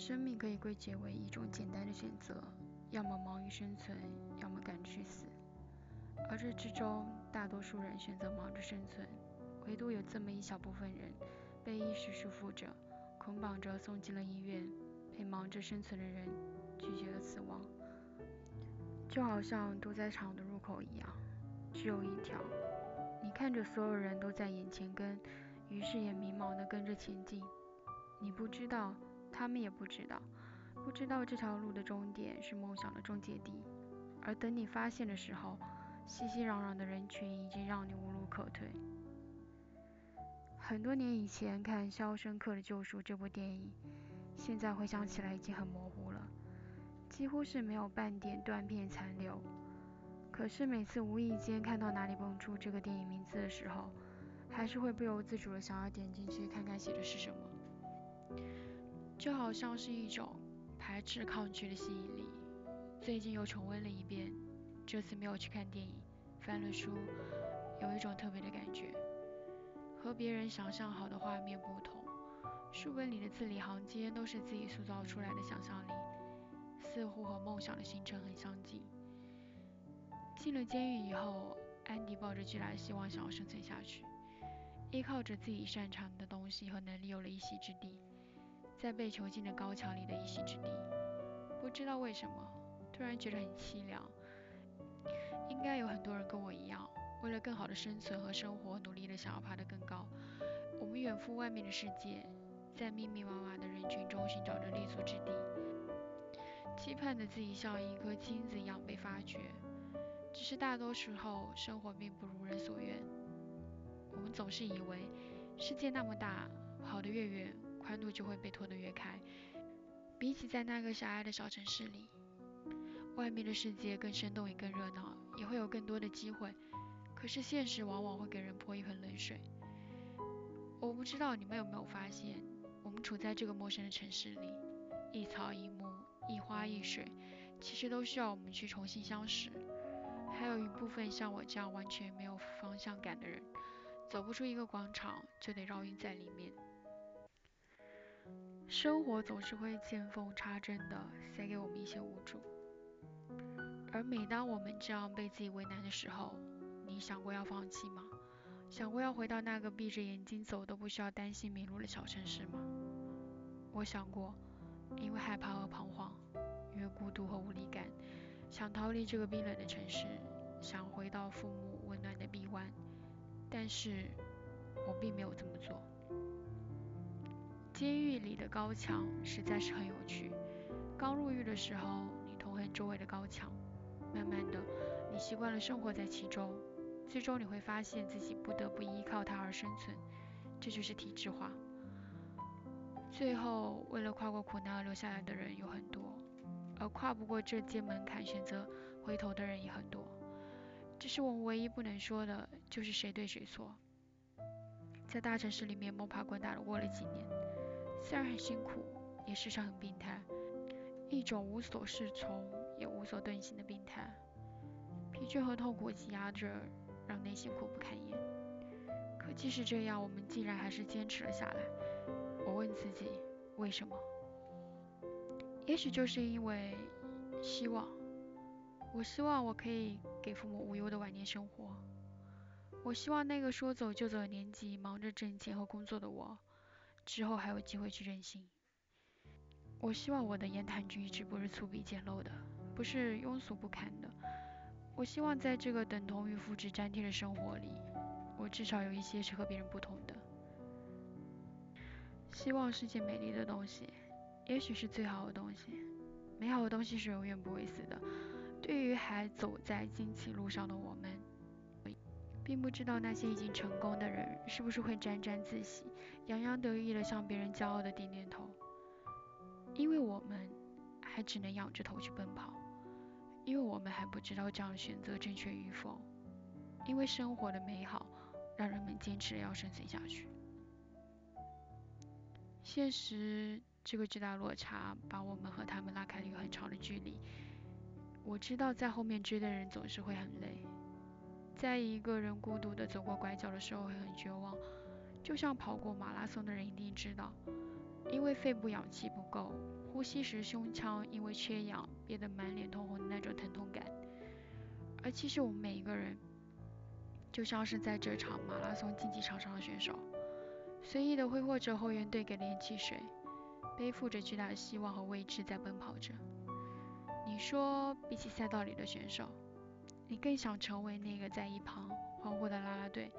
生命可以归结为一种简单的选择，要么忙于生存，要么赶去死。而这之中，大多数人选择忙着生存，唯独有这么一小部分人，被意识束缚着，捆绑着送进了医院，被忙着生存的人拒绝了死亡。就好像屠宰场的入口一样，只有一条。你看着所有人都在眼前跟，于是也迷茫的跟着前进。你不知道。他们也不知道，不知道这条路的终点是梦想的终结地。而等你发现的时候，熙熙攘攘的人群已经让你无路可退。很多年以前看《肖申克的救赎》这部电影，现在回想起来已经很模糊了，几乎是没有半点断片残留。可是每次无意间看到哪里蹦出这个电影名字的时候，还是会不由自主的想要点进去看看写的是什么。就好像是一种排斥抗拒的吸引力。最近又重温了一遍，这次没有去看电影，翻了书，有一种特别的感觉。和别人想象好的画面不同，书本里的字里行间都是自己塑造出来的想象力，似乎和梦想的形成很相近。进了监狱以后，安迪抱着巨大的希望想要生存下去，依靠着自己擅长的东西和能力有了一席之地。在被囚禁的高墙里的一席之地，不知道为什么，突然觉得很凄凉。应该有很多人跟我一样，为了更好的生存和生活，努力的想要爬得更高。我们远赴外面的世界，在密密麻麻的人群中寻找着立足之地，期盼着自己像一颗金子一样被发掘。只是大多时候，生活并不如人所愿。我们总是以为，世界那么大，跑得越远。宽度就会被拖得越开。比起在那个狭隘的小城市里，外面的世界更生动也更热闹，也会有更多的机会。可是现实往往会给人泼一盆冷水。我不知道你们有没有发现，我们处在这个陌生的城市里，一草一木，一花一水，其实都需要我们去重新相识。还有一部分像我这样完全没有方向感的人，走不出一个广场，就得绕晕在里面。生活总是会见缝插针的塞给我们一些无助，而每当我们这样被自己为难的时候，你想过要放弃吗？想过要回到那个闭着眼睛走都不需要担心迷路的小城市吗？我想过，因为害怕和彷徨，因为孤独和无力感，想逃离这个冰冷的城市，想回到父母温暖的臂弯，但是我并没有这么做。监狱里的高墙实在是很有趣。刚入狱的时候，你痛恨周围的高墙，慢慢的，你习惯了生活在其中，最终你会发现自己不得不依靠它而生存，这就是体制化。最后，为了跨过苦难而留下来的人有很多，而跨不过这阶门槛选择回头的人也很多。这是我们唯一不能说的就是谁对谁错。在大城市里面摸爬滚打的过了几年。虽然很辛苦，也时常很病态，一种无所适从也无所遁形的病态。疲倦和痛苦挤压着，让内心苦不堪言。可即使这样，我们竟然还是坚持了下来。我问自己，为什么？也许就是因为希望。我希望我可以给父母无忧的晚年生活。我希望那个说走就走的年纪，忙着挣钱和工作的我。之后还有机会去任性。我希望我的言谈举止不是粗鄙简陋的，不是庸俗不堪的。我希望在这个等同于复制粘贴的生活里，我至少有一些是和别人不同的。希望是件美丽的东西，也许是最好的东西。美好的东西是永远不会死的。对于还走在荆棘路上的我们。并不知道那些已经成功的人是不是会沾沾自喜、洋洋得意地向别人骄傲地点点头，因为我们还只能仰着头去奔跑，因为我们还不知道这样的选择正确与否，因为生活的美好让人们坚持要生存下去。现实这个巨大落差把我们和他们拉开了一个很长的距离。我知道在后面追的人总是会很累。在一个人孤独的走过拐角的时候会很绝望，就像跑过马拉松的人一定知道，因为肺部氧气不够，呼吸时胸腔因为缺氧憋得满脸通红的那种疼痛感。而其实我们每一个人，就像是在这场马拉松竞技场上的选手，随意的挥霍着后援队给的盐汽水，背负着巨大的希望和未知在奔跑着。你说，比起赛道里的选手，你更想成为那个在一旁欢呼的啦啦队？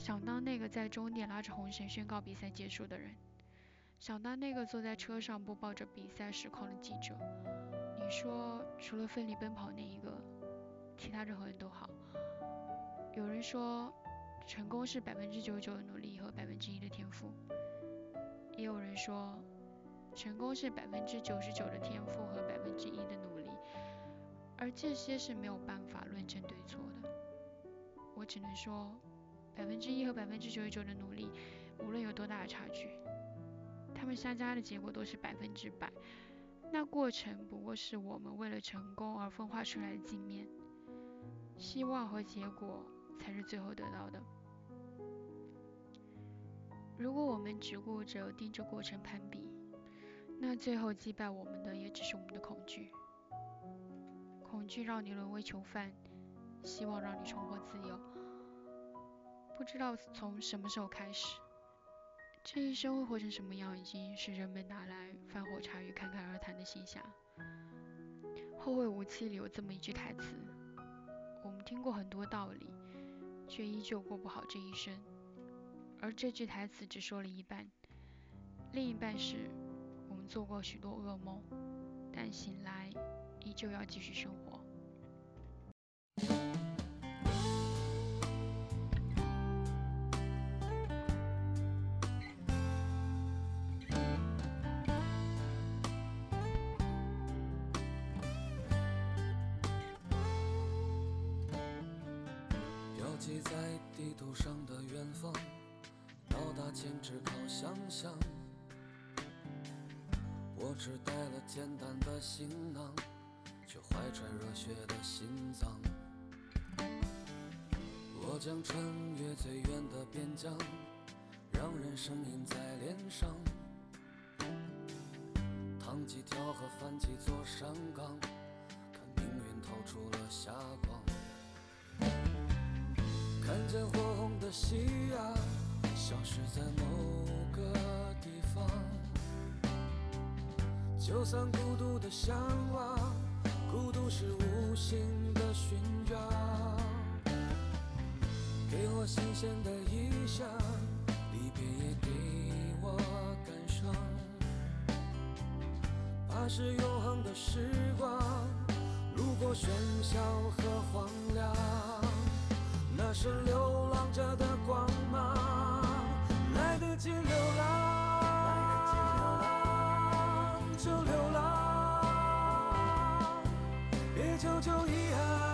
想当那个在终点拉着红绳宣告比赛结束的人，想当那个坐在车上播报着比赛实况的记者。你说，除了奋力奔跑那一个，其他任何人都好。有人说，成功是百分之九十九的努力和百分之一的天赋。也有人说，成功是百分之九十九的天赋和百分之一的努力。而这些是没有办法论证对错的。我只能说。百分之一和百分之九十九的努力，无论有多大的差距，他们相加的结果都是百分之百。那过程不过是我们为了成功而分化出来的镜面，希望和结果才是最后得到的。如果我们只顾着盯着过程攀比，那最后击败我们的也只是我们的恐惧。恐惧让你沦为囚犯，希望让你重获自由。不知道从什么时候开始，这一生会活成什么样，已经是人们拿来饭后茶余侃侃而谈的现象。《后会无期》里有这么一句台词：我们听过很多道理，却依旧过不好这一生。而这句台词只说了一半，另一半是我们做过许多噩梦，但醒来依旧要继续生活。在地图上的远方，到达前只靠想象我只带了简单的行囊，却怀揣热血的心脏。我将穿越最远的边疆，让人生印在脸上。趟几条河，翻几座山岗，看命运透出了霞光。看见火红的夕阳，消失在某个地方。就算孤独的向往，孤独是无形的勋章。给我新鲜的意象，离别也给我感伤。怕是永恒的时光，路过喧嚣和荒凉，那是流浪者的光芒来得及流浪就流浪别久久遗憾。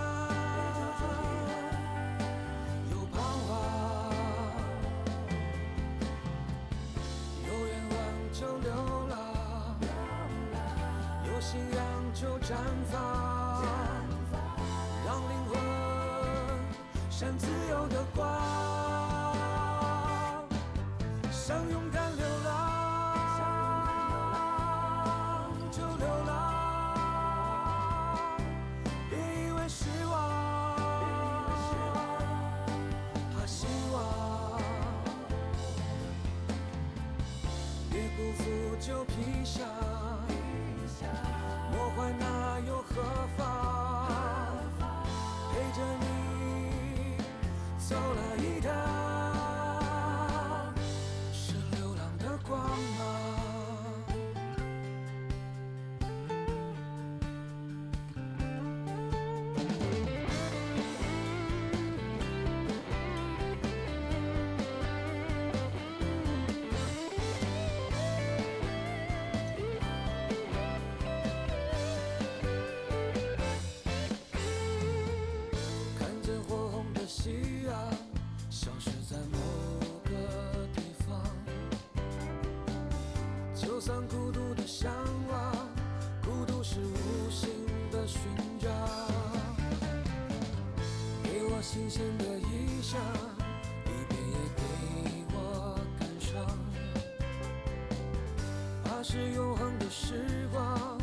是永恒的时光，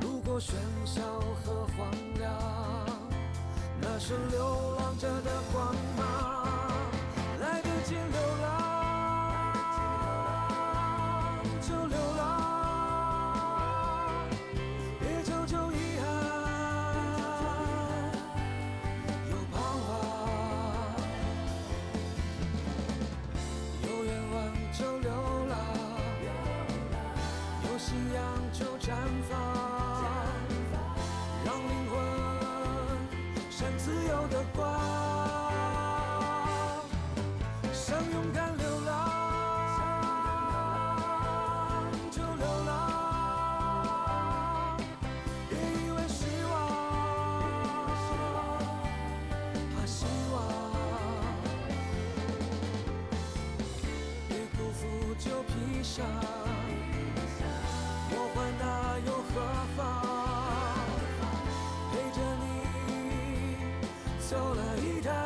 路过喧嚣和荒凉，那是流浪者的光芒。来得及流浪，就流浪，信仰就绽放，让灵魂闪自由的光。想勇敢流浪，就流浪，别以为失望，怕希望。别辜负旧披上，陪着你走了一趟。